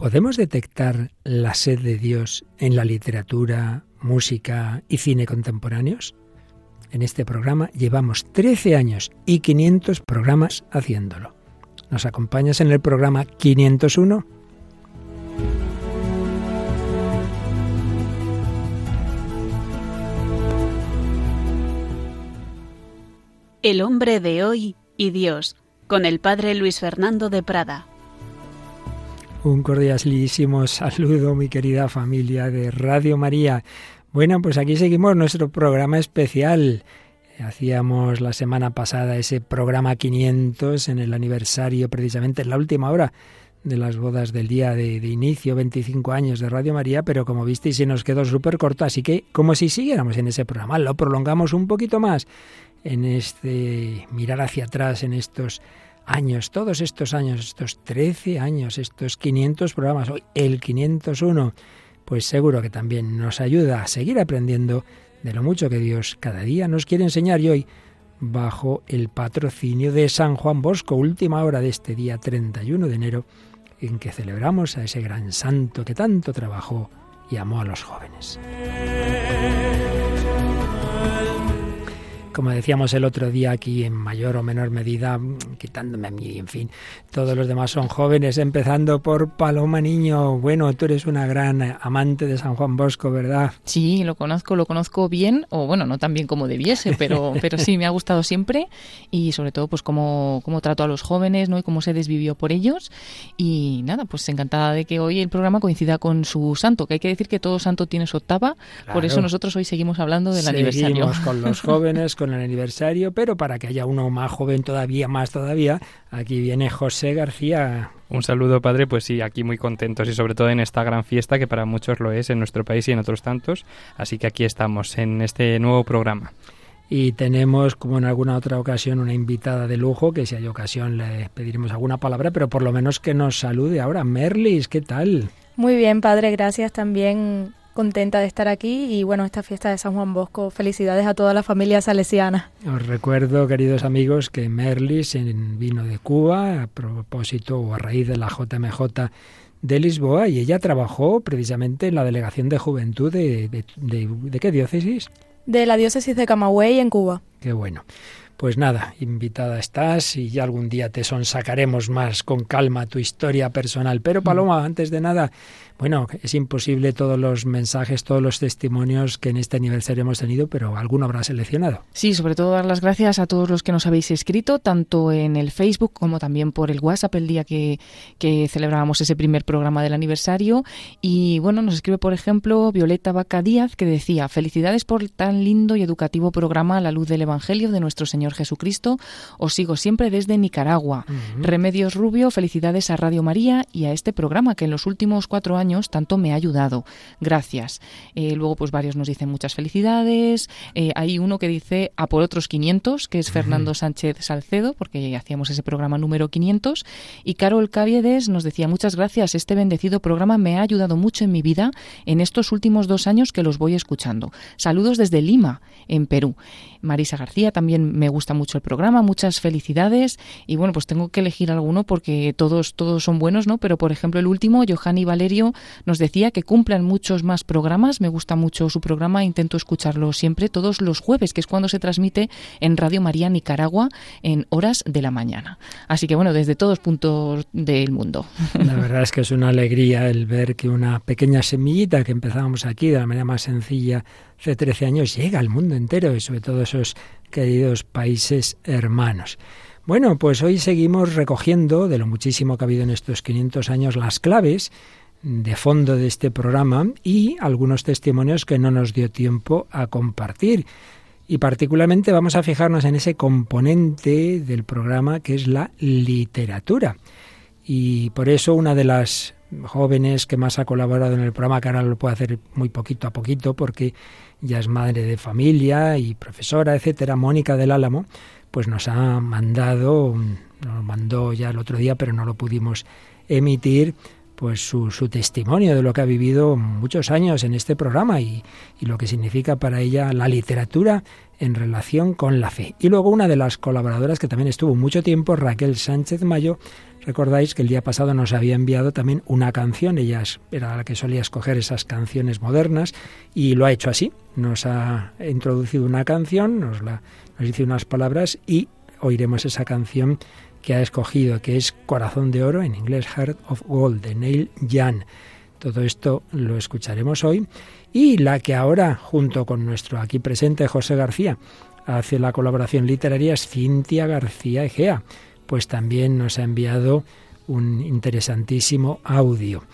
¿Podemos detectar la sed de Dios en la literatura, música y cine contemporáneos? En este programa llevamos 13 años y 500 programas haciéndolo. ¿Nos acompañas en el programa 501? El hombre de hoy y Dios, con el padre Luis Fernando de Prada. Un cordialísimo saludo, mi querida familia de Radio María. Bueno, pues aquí seguimos nuestro programa especial. Hacíamos la semana pasada ese programa 500 en el aniversario, precisamente en la última hora de las bodas del día de, inicio, 25 años de Radio María, pero como visteis se nos quedó súper corto, así que como si siguiéramos en ese programa, lo prolongamos un poquito más en este mirar hacia atrás en estos años, todos estos años, estos 13 años, estos 500 programas, hoy el 501, pues seguro que también nos ayuda a seguir aprendiendo de lo mucho que Dios cada día nos quiere enseñar y hoy bajo el patrocinio de San Juan Bosco, última hora de este día 31 de enero, en que celebramos a ese gran santo que tanto trabajó y amó a los jóvenes como decíamos el otro día aquí en mayor o menor medida, quitándome a mí, en fin, todos los demás son jóvenes, empezando por Paloma Niño. Bueno, tú eres una gran amante de San Juan Bosco, ¿verdad? Sí, lo conozco, lo conozco bien, o bueno, no tan bien como debiese, pero, pero sí, me ha gustado siempre y sobre todo pues cómo, cómo trató a los jóvenes, ¿no? Y cómo se desvivió por ellos. Y nada, pues encantada de que hoy el programa coincida con su santo, que hay que decir que todo santo tiene su octava, por eso nosotros hoy seguimos hablando del seguimos aniversario. con los jóvenes, con el aniversario, pero para que haya uno más joven todavía, más todavía, aquí viene José García. Un saludo, padre. Pues sí, aquí muy contentos y sobre todo en esta gran fiesta que para muchos lo es en nuestro país y en otros tantos. Así que aquí estamos en este nuevo programa. Y tenemos, como en alguna otra ocasión, una invitada de lujo, que si hay ocasión le pediremos alguna palabra, pero por lo menos que nos salude ahora. Merlis, ¿qué tal? Muy bien, padre, gracias también contenta de estar aquí y bueno, esta fiesta de San Juan Bosco, felicidades a toda la familia salesiana. Os recuerdo, queridos amigos, que Merlis vino de Cuba a propósito o a raíz de la JMJ de Lisboa y ella trabajó precisamente en la delegación de juventud de, de, de qué diócesis? De la diócesis de Camagüey en Cuba. Qué bueno. Pues nada, invitada estás y ya algún día te sonsacaremos más con calma tu historia personal. Pero Paloma, antes de nada, bueno, es imposible todos los mensajes, todos los testimonios que en este aniversario hemos tenido, pero alguno habrá seleccionado. Sí, sobre todo dar las gracias a todos los que nos habéis escrito, tanto en el Facebook como también por el WhatsApp el día que, que celebrábamos ese primer programa del aniversario. Y bueno, nos escribe, por ejemplo, Violeta Vaca Díaz, que decía, felicidades por tan lindo y educativo programa a la luz del Evangelio de nuestro Señor Jesucristo. Os sigo siempre desde Nicaragua. Remedios Rubio, felicidades a Radio María y a este programa que en los últimos cuatro años tanto me ha ayudado. Gracias. Eh, luego, pues varios nos dicen muchas felicidades. Eh, hay uno que dice a por otros 500, que es Fernando Sánchez Salcedo, porque hacíamos ese programa número 500. Y Carol Caviedes nos decía muchas gracias. Este bendecido programa me ha ayudado mucho en mi vida en estos últimos dos años que los voy escuchando. Saludos desde Lima, en Perú. Marisa García también me gusta mucho el programa. Muchas felicidades. Y bueno, pues tengo que elegir alguno porque todos, todos son buenos, ¿no? Pero por ejemplo, el último, Johanny Valerio, nos decía que cumplan muchos más programas. Me gusta mucho su programa, intento escucharlo siempre todos los jueves, que es cuando se transmite en Radio María Nicaragua en horas de la mañana. Así que bueno, desde todos puntos del mundo. La verdad es que es una alegría el ver que una pequeña semillita que empezábamos aquí de la manera más sencilla hace 13 años llega al mundo entero y sobre todo esos queridos países hermanos. Bueno, pues hoy seguimos recogiendo de lo muchísimo que ha habido en estos 500 años las claves de fondo de este programa y algunos testimonios que no nos dio tiempo a compartir. Y particularmente vamos a fijarnos en ese componente del programa que es la literatura. Y por eso una de las jóvenes que más ha colaborado en el programa, que ahora lo puede hacer muy poquito a poquito porque ya es madre de familia y profesora, etcétera, Mónica del Álamo, pues nos ha mandado, nos mandó ya el otro día, pero no lo pudimos emitir, pues su, su, testimonio de lo que ha vivido muchos años en este programa y, lo que significa para ella la literatura en relación con la fe. Y luego una de las colaboradoras que también estuvo mucho tiempo, Raquel Sánchez Mayo, recordáis que el día pasado nos había enviado también una canción, ella era la que solía escoger esas canciones modernas y lo ha hecho así, nos ha introducido una canción, nos, la, nos dice unas palabras y oiremos esa canción que ha escogido, que es Corazón de Oro, en inglés Heart of Gold, de Neil Young. Todo esto lo escucharemos hoy. Y la que ahora, junto con nuestro aquí presente José García, hace la colaboración literaria es Cintia García Egea, pues también nos ha enviado un interesantísimo audio.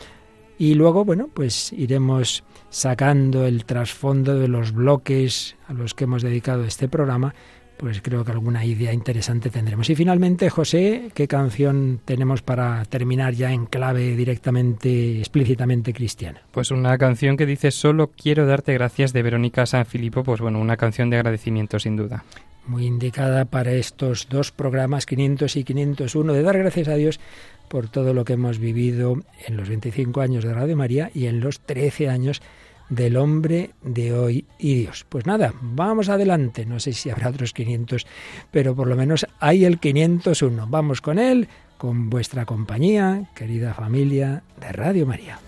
Y luego, bueno, pues iremos sacando el trasfondo de los bloques a los que hemos dedicado este programa pues creo que alguna idea interesante tendremos. Y finalmente, José, ¿qué canción tenemos para terminar ya en clave directamente, explícitamente cristiana? Pues una canción que dice Solo quiero darte gracias de Verónica San Filipo, pues bueno, una canción de agradecimiento sin duda. Muy indicada para estos dos programas 500 y 501 de dar gracias a Dios por todo lo que hemos vivido en los 25 años de Radio María y en los 13 años del hombre de hoy y Dios. Pues nada, vamos adelante. No sé si habrá otros 500, pero por lo menos hay el 501. Vamos con él, con vuestra compañía, querida familia de Radio María.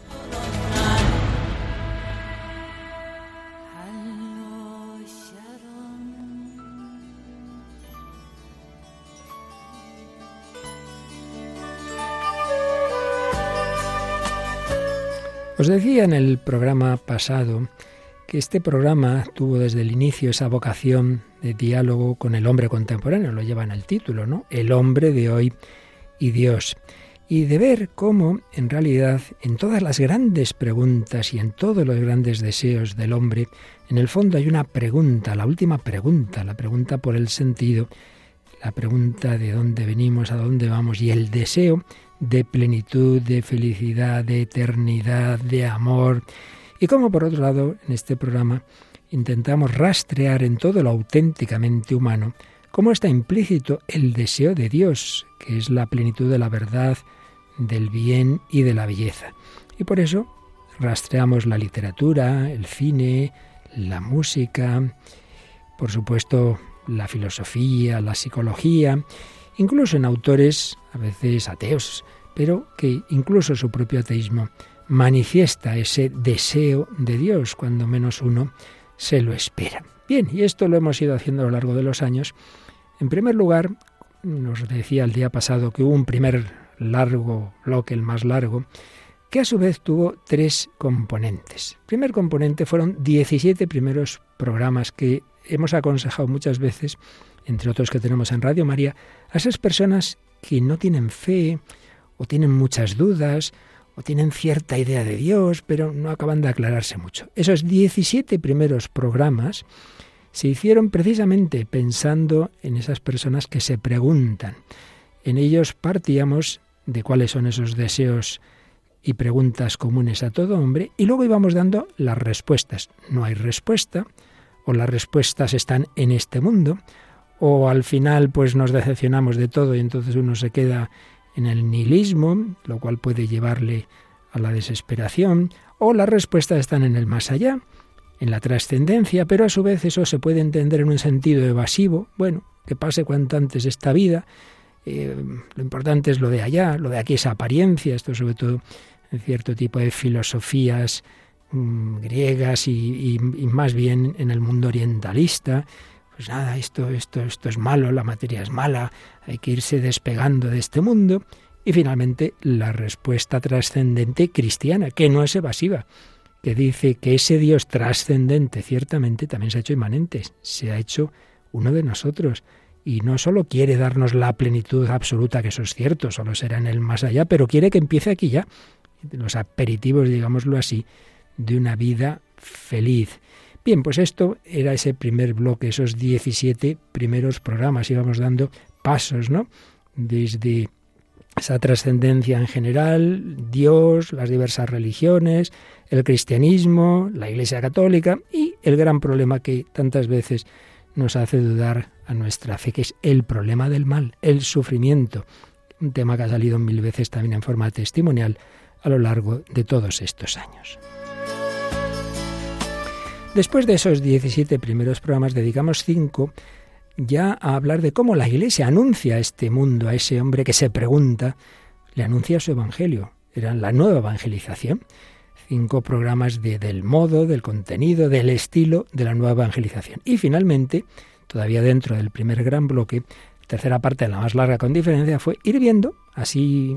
Os decía en el programa pasado que este programa tuvo desde el inicio esa vocación de diálogo con el hombre contemporáneo, lo lleva en el título, ¿no? El hombre de hoy y Dios. Y de ver cómo, en realidad, en todas las grandes preguntas y en todos los grandes deseos del hombre, en el fondo hay una pregunta, la última pregunta, la pregunta por el sentido, la pregunta de dónde venimos, a dónde vamos y el deseo de plenitud, de felicidad, de eternidad, de amor. Y como por otro lado, en este programa intentamos rastrear en todo lo auténticamente humano cómo está implícito el deseo de Dios, que es la plenitud de la verdad, del bien y de la belleza. Y por eso rastreamos la literatura, el cine, la música, por supuesto la filosofía, la psicología, incluso en autores a veces ateos, pero que incluso su propio ateísmo manifiesta ese deseo de Dios cuando menos uno se lo espera. Bien, y esto lo hemos ido haciendo a lo largo de los años. En primer lugar, nos decía el día pasado que hubo un primer largo bloque, el más largo, que a su vez tuvo tres componentes. El primer componente fueron 17 primeros programas que hemos aconsejado muchas veces entre otros que tenemos en Radio María, a esas personas que no tienen fe o tienen muchas dudas o tienen cierta idea de Dios, pero no acaban de aclararse mucho. Esos 17 primeros programas se hicieron precisamente pensando en esas personas que se preguntan. En ellos partíamos de cuáles son esos deseos y preguntas comunes a todo hombre y luego íbamos dando las respuestas. No hay respuesta o las respuestas están en este mundo o al final pues nos decepcionamos de todo y entonces uno se queda en el nihilismo, lo cual puede llevarle a la desesperación, o las respuestas están en el más allá, en la trascendencia, pero a su vez eso se puede entender en un sentido evasivo, bueno, que pase cuanto antes esta vida, eh, lo importante es lo de allá, lo de aquí es apariencia, esto sobre todo en cierto tipo de filosofías mm, griegas y, y más bien en el mundo orientalista, pues nada, esto, esto, esto es malo, la materia es mala, hay que irse despegando de este mundo. Y finalmente la respuesta trascendente cristiana, que no es evasiva, que dice que ese Dios trascendente ciertamente también se ha hecho inmanente, se ha hecho uno de nosotros. Y no solo quiere darnos la plenitud absoluta, que eso es cierto, solo será en el más allá, pero quiere que empiece aquí ya, los aperitivos, digámoslo así, de una vida feliz. Bien, pues esto era ese primer bloque, esos 17 primeros programas. Íbamos dando pasos, ¿no? Desde esa trascendencia en general, Dios, las diversas religiones, el cristianismo, la Iglesia Católica y el gran problema que tantas veces nos hace dudar a nuestra fe, que es el problema del mal, el sufrimiento. Un tema que ha salido mil veces también en forma testimonial a lo largo de todos estos años. Después de esos 17 primeros programas, dedicamos cinco ya a hablar de cómo la Iglesia anuncia a este mundo, a ese hombre que se pregunta, le anuncia su Evangelio. Era la nueva evangelización. Cinco programas de, del modo, del contenido, del estilo de la nueva evangelización. Y finalmente, todavía dentro del primer gran bloque, tercera parte, la más larga con diferencia, fue ir viendo, así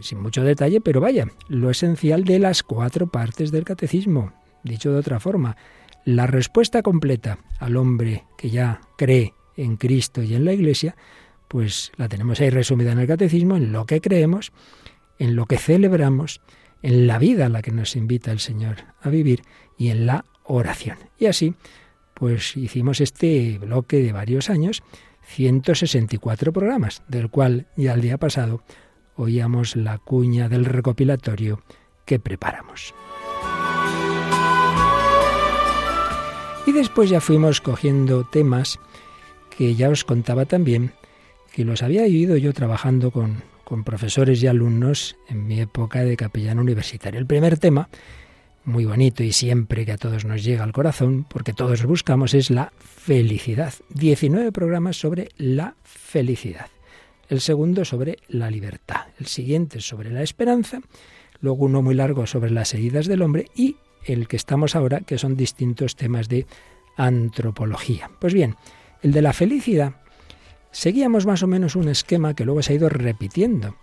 sin mucho detalle, pero vaya, lo esencial de las cuatro partes del catecismo. Dicho de otra forma, la respuesta completa al hombre que ya cree en Cristo y en la Iglesia, pues la tenemos ahí resumida en el catecismo, en lo que creemos, en lo que celebramos, en la vida a la que nos invita el Señor a vivir y en la oración. Y así, pues hicimos este bloque de varios años, 164 programas, del cual ya el día pasado oíamos la cuña del recopilatorio que preparamos. Y después ya fuimos cogiendo temas que ya os contaba también, que los había oído yo trabajando con, con profesores y alumnos en mi época de capellán universitario. El primer tema, muy bonito y siempre que a todos nos llega al corazón, porque todos buscamos, es la felicidad. 19 programas sobre la felicidad. El segundo sobre la libertad. El siguiente sobre la esperanza. Luego uno muy largo sobre las heridas del hombre y el que estamos ahora, que son distintos temas de antropología. Pues bien, el de la felicidad, seguíamos más o menos un esquema que luego se ha ido repitiendo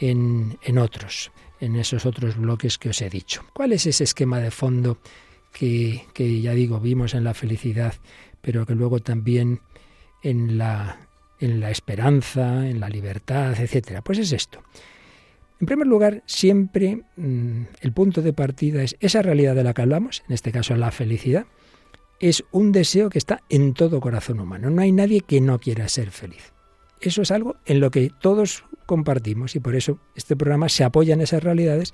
en, en otros, en esos otros bloques que os he dicho. ¿Cuál es ese esquema de fondo que, que ya digo, vimos en la felicidad, pero que luego también en la, en la esperanza, en la libertad, etcétera? Pues es esto. En primer lugar, siempre mm, el punto de partida es esa realidad de la que hablamos, en este caso la felicidad, es un deseo que está en todo corazón humano. No hay nadie que no quiera ser feliz. Eso es algo en lo que todos compartimos y por eso este programa se apoya en esas realidades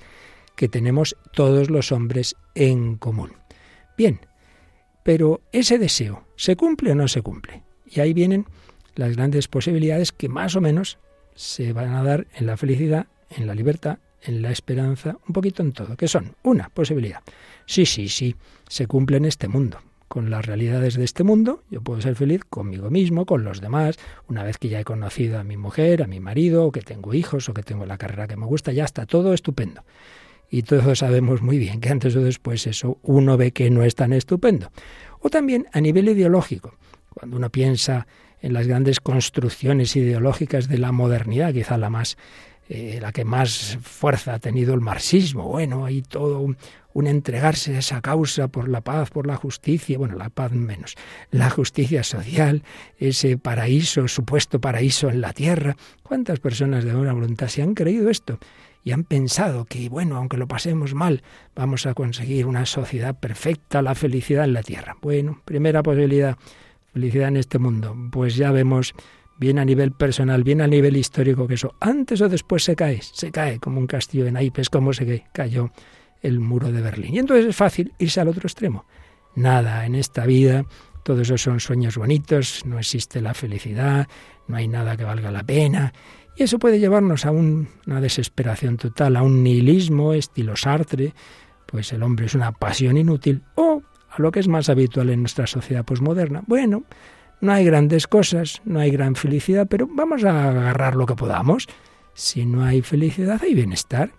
que tenemos todos los hombres en común. Bien, pero ese deseo, ¿se cumple o no se cumple? Y ahí vienen las grandes posibilidades que más o menos se van a dar en la felicidad, en la libertad, en la esperanza, un poquito en todo, que son una posibilidad. Sí, sí, sí, se cumple en este mundo con las realidades de este mundo, yo puedo ser feliz conmigo mismo, con los demás, una vez que ya he conocido a mi mujer, a mi marido, o que tengo hijos, o que tengo la carrera que me gusta, ya está todo estupendo. Y todos sabemos muy bien que antes o después eso uno ve que no es tan estupendo. O también a nivel ideológico, cuando uno piensa en las grandes construcciones ideológicas de la modernidad, quizá la más eh, la que más fuerza ha tenido el marxismo. Bueno, hay todo un, un entregarse a esa causa por la paz, por la justicia, bueno, la paz menos, la justicia social, ese paraíso, supuesto paraíso en la tierra. ¿Cuántas personas de buena voluntad se han creído esto? y han pensado que, bueno, aunque lo pasemos mal, vamos a conseguir una sociedad perfecta, la felicidad en la tierra. Bueno, primera posibilidad, felicidad en este mundo. Pues ya vemos, bien a nivel personal, bien a nivel histórico, que eso antes o después se cae, se cae como un castillo en naipes, como se cayó el muro de Berlín. Y entonces es fácil irse al otro extremo. Nada en esta vida, todos esos son sueños bonitos, no existe la felicidad, no hay nada que valga la pena. Y eso puede llevarnos a una desesperación total, a un nihilismo estilo Sartre, pues el hombre es una pasión inútil, o a lo que es más habitual en nuestra sociedad posmoderna. Bueno, no hay grandes cosas, no hay gran felicidad, pero vamos a agarrar lo que podamos. Si no hay felicidad, hay bienestar.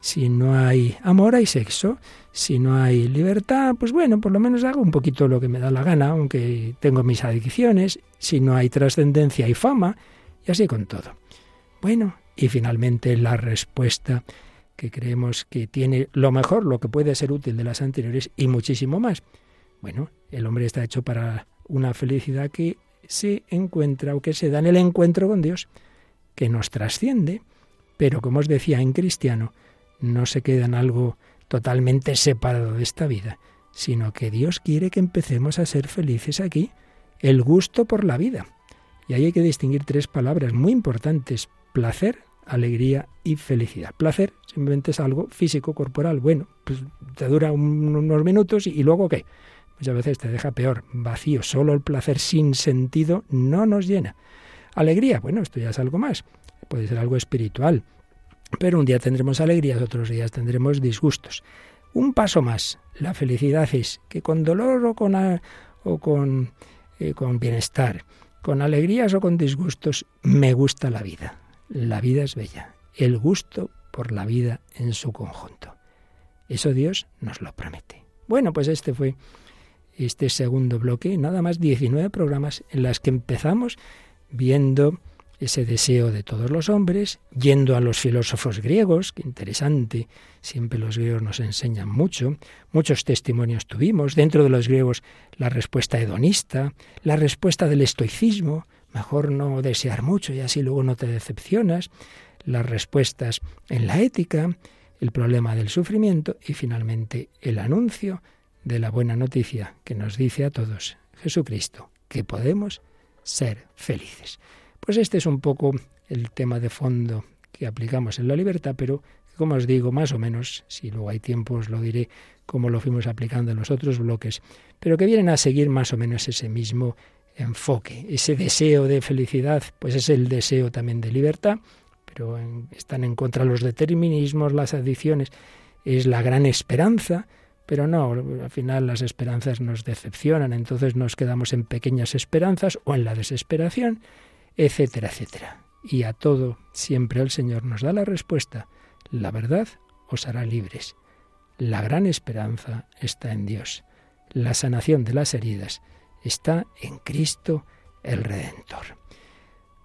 Si no hay amor, hay sexo. Si no hay libertad, pues bueno, por lo menos hago un poquito lo que me da la gana, aunque tengo mis adicciones. Si no hay trascendencia, hay fama. Y así con todo. Bueno, y finalmente la respuesta que creemos que tiene lo mejor, lo que puede ser útil de las anteriores y muchísimo más. Bueno, el hombre está hecho para una felicidad que se encuentra o que se da en el encuentro con Dios, que nos trasciende, pero como os decía en cristiano, no se queda en algo totalmente separado de esta vida, sino que Dios quiere que empecemos a ser felices aquí, el gusto por la vida. Y ahí hay que distinguir tres palabras muy importantes, placer, alegría y felicidad. Placer simplemente es algo físico, corporal, bueno, pues te dura unos minutos y, luego qué. Muchas veces te deja peor, vacío, solo el placer sin sentido no nos llena. Alegría, bueno, esto ya es algo más, puede ser algo espiritual, Pero un día tendremos alegrías, otros días tendremos disgustos. Un paso más. La felicidad es que con dolor o con, o con, eh, con bienestar, con alegrías o con disgustos, me gusta la vida. La vida es bella. El gusto por la vida en su conjunto. Eso Dios nos lo promete. Bueno, pues este fue este segundo bloque, nada más 19 programas en las que empezamos viendo ese deseo de todos los hombres, yendo a los filósofos griegos, que interesante, siempre los griegos nos enseñan mucho, muchos testimonios tuvimos, dentro de los griegos la respuesta hedonista, la respuesta del estoicismo, mejor no desear mucho y así luego no te decepcionas, las respuestas en la ética, el problema del sufrimiento y finalmente el anuncio de la buena noticia que nos dice a todos Jesucristo, que podemos ser felices. Pues este es un poco el tema de fondo que aplicamos en la libertad, pero como os digo, más o menos, si luego hay tiempo os lo diré como lo fuimos aplicando en los otros bloques, pero que vienen a seguir más o menos ese mismo enfoque. Ese deseo de felicidad, pues es el deseo también de libertad, pero están en contra los determinismos, las adicciones, es la gran esperanza, pero no, al final las esperanzas nos decepcionan, entonces nos quedamos en pequeñas esperanzas o en la desesperación etcétera, etcétera. Y a todo siempre el Señor nos da la respuesta. La verdad os hará libres. La gran esperanza está en Dios. La sanación de las heridas está en Cristo el Redentor.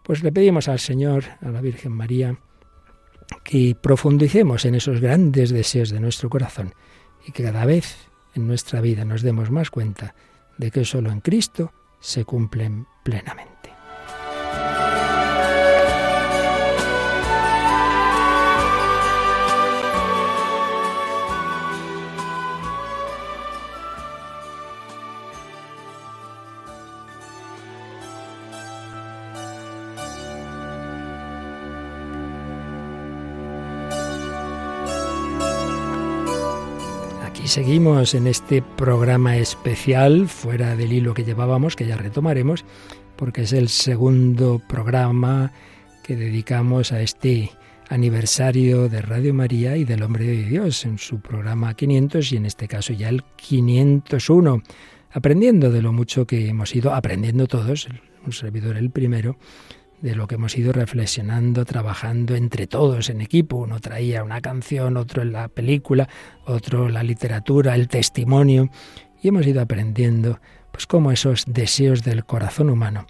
Pues le pedimos al Señor, a la Virgen María, que profundicemos en esos grandes deseos de nuestro corazón y que cada vez en nuestra vida nos demos más cuenta de que solo en Cristo se cumplen plenamente. Seguimos en este programa especial, fuera del hilo que llevábamos, que ya retomaremos, porque es el segundo programa que dedicamos a este aniversario de Radio María y del Hombre de Dios, en su programa 500 y en este caso ya el 501, aprendiendo de lo mucho que hemos ido aprendiendo todos, un servidor el primero, de lo que hemos ido reflexionando, trabajando entre todos en equipo. Uno traía una canción, otro en la película, otro la literatura, el testimonio, y hemos ido aprendiendo pues cómo esos deseos del corazón humano,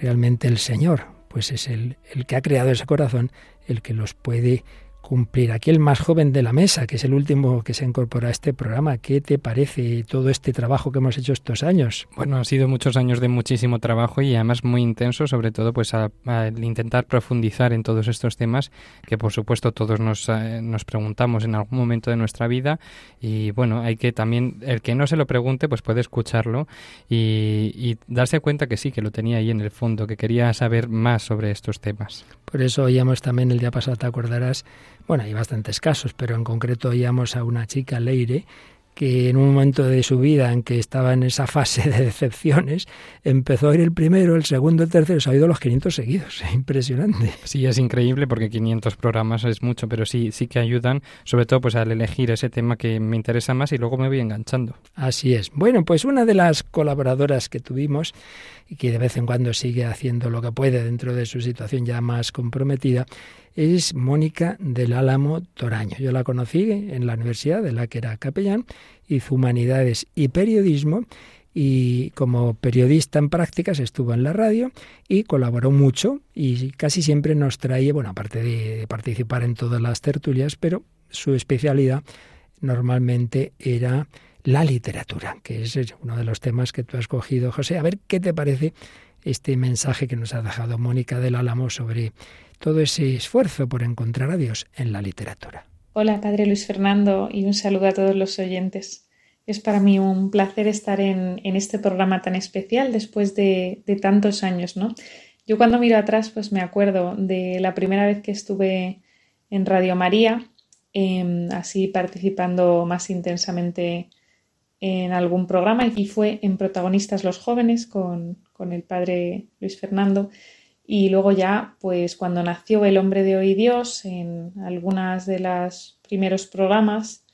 realmente el Señor, pues es el, el que ha creado ese corazón, el que los puede cumplir. Aquí el más joven de la mesa, que es el último que se incorpora a este programa. ¿Qué te parece todo este trabajo que hemos hecho estos años? Bueno, ha sido muchos años de muchísimo trabajo y además muy intenso, sobre todo pues al intentar profundizar en todos estos temas que por supuesto todos nos, eh, nos preguntamos en algún momento de nuestra vida y bueno, hay que también, el que no se lo pregunte pues puede escucharlo y, y darse cuenta que sí, que lo tenía ahí en el fondo, que quería saber más sobre estos temas. Por eso oíamos también el día pasado, te acordarás, bueno, hay bastantes casos, pero en concreto oíamos a una chica, Leire, que en un momento de su vida en que estaba en esa fase de decepciones, empezó a ir el primero, el segundo, el tercero, se ha ido los 500 seguidos. Impresionante. Sí, es increíble porque 500 programas es mucho, pero sí, sí que ayudan, sobre todo pues al elegir ese tema que me interesa más y luego me voy enganchando. Así es. Bueno, pues una de las colaboradoras que tuvimos y que de vez en cuando sigue haciendo lo que puede dentro de su situación ya más comprometida, es Mónica del Álamo Toraño. Yo la conocí en la universidad de la que era capellán, hizo humanidades y periodismo y como periodista en prácticas estuvo en la radio y colaboró mucho y casi siempre nos traía, bueno, aparte de participar en todas las tertulias, pero su especialidad normalmente era la literatura, que es uno de los temas que tú has cogido, José. A ver qué te parece este mensaje que nos ha dejado Mónica del Álamo sobre todo ese esfuerzo por encontrar a Dios en la literatura. Hola, Padre Luis Fernando, y un saludo a todos los oyentes. Es para mí un placer estar en, este programa tan especial después de, tantos años, ¿no? Yo cuando miro atrás, pues me acuerdo de la primera vez que estuve en Radio María, em, así participando más intensamente en algún programa, y fue en Protagonistas los Jóvenes con, con el Padre Luis Fernando Y luego ya, pues cuando nació El hombre de hoy Dios, en algunas de los primeros programas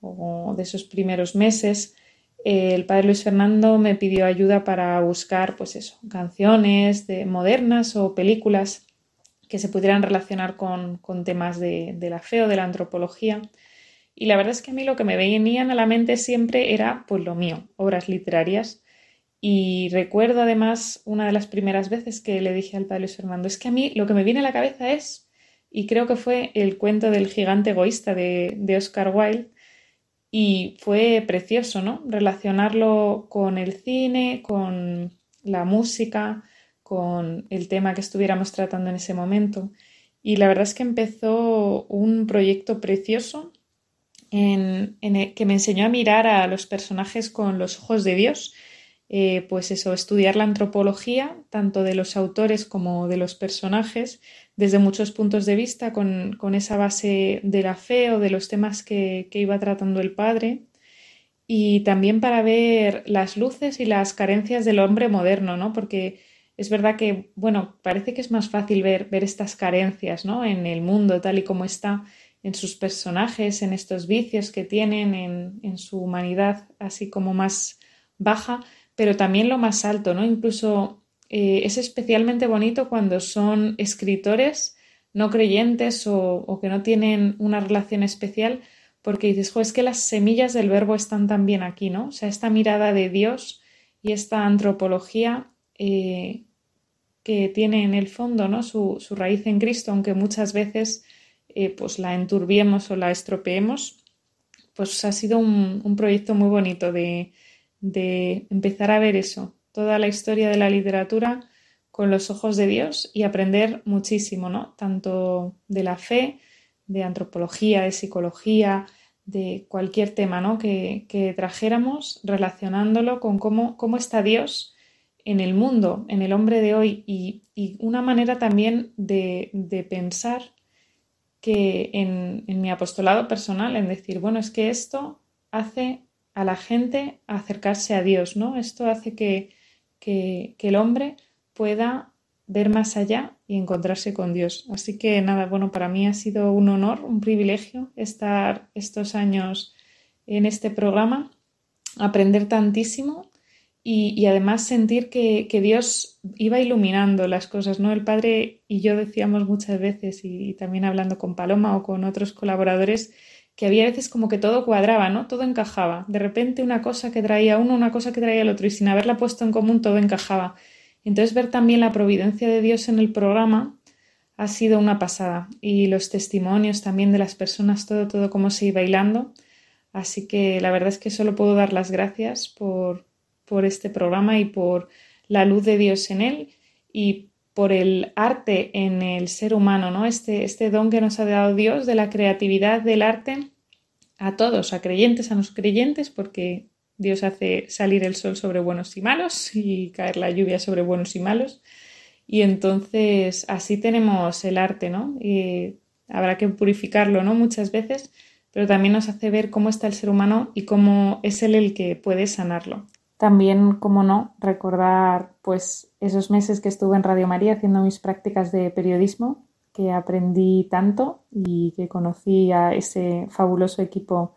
o de esos primeros meses, el padre Luis Fernando me pidió ayuda para buscar, pues eso, canciones de, modernas o películas que se pudieran relacionar con, temas de, de, la fe o de la antropología. Y la verdad es que a mí lo que me venían a la mente siempre era, pues lo mío, obras literarias. Y recuerdo además una de las primeras veces que le dije al padre Luis Fernando, es que a mí lo que me viene a la cabeza es, y creo que fue el cuento del gigante egoísta de, de Oscar Wilde, y fue precioso, ¿no? Relacionarlo con el cine, con la música, con el tema que estuviéramos tratando en ese momento. Y la verdad es que empezó un proyecto precioso en, que me enseñó a mirar a los personajes con los ojos de Dios. Eh, pues eso, estudiar la antropología, tanto de los autores como de los personajes, desde muchos puntos de vista, con, esa base de la fe o de los temas que, iba tratando el padre, y también para ver las luces y las carencias del hombre moderno, ¿no? Porque es verdad que, bueno, parece que es más fácil ver, ver estas carencias, ¿no? En el mundo tal y como está, en sus personajes, en estos vicios que tienen, en, en su humanidad así como más baja, pero también lo más alto, ¿no? Incluso eh, es especialmente bonito cuando son escritores no creyentes o, que no tienen una relación especial, porque dices, jo, es que las semillas del verbo están también aquí, ¿no? O sea, esta mirada de Dios y esta antropología eh, que tiene en el fondo, ¿no? Su, raíz en Cristo, aunque muchas veces pues la enturbiemos o la estropeemos, pues ha sido un, proyecto muy bonito de, de empezar a ver eso, toda la historia de la literatura con los ojos de Dios y aprender muchísimo, ¿no? Tanto de la fe, de antropología, de psicología, de cualquier tema, ¿no? Que, trajéramos relacionándolo con cómo, cómo, está Dios en el mundo, en el hombre de hoy y, una manera también de, pensar que en, en mi apostolado personal, en decir, bueno, es que esto hace a la gente acercarse a Dios, ¿no? Esto hace que, que, el hombre pueda ver más allá y encontrarse con Dios. Así que nada, bueno, para mí ha sido un honor, un privilegio estar estos años en este programa, aprender tantísimo y, además sentir que, Dios iba iluminando las cosas, ¿no? El Padre y yo decíamos muchas veces, y, también hablando con Paloma o con otros colaboradores, que había veces como que todo cuadraba, ¿no? Todo encajaba. De repente una cosa que traía uno, una cosa que traía el otro, y sin haberla puesto en común todo encajaba. Entonces ver también la providencia de Dios en el programa ha sido una pasada. Y los testimonios también de las personas, todo, todo como se iba bailando. Así que la verdad es que solo puedo dar las gracias por, por este programa y por la luz de Dios en él y por el arte en el ser humano, ¿no? Este, este don que nos ha dado Dios de la creatividad del arte a todos, a creyentes, a no creyentes, porque Dios hace salir el sol sobre buenos y malos y caer la lluvia sobre buenos y malos. Y entonces así tenemos el arte, ¿no? Y habrá que purificarlo, ¿no? Muchas veces, pero también nos hace ver cómo está el ser humano y cómo es él el que puede sanarlo. También, como no, recordar pues esos meses que estuve en Radio María haciendo mis prácticas de periodismo, que aprendí tanto y que conocí a ese fabuloso equipo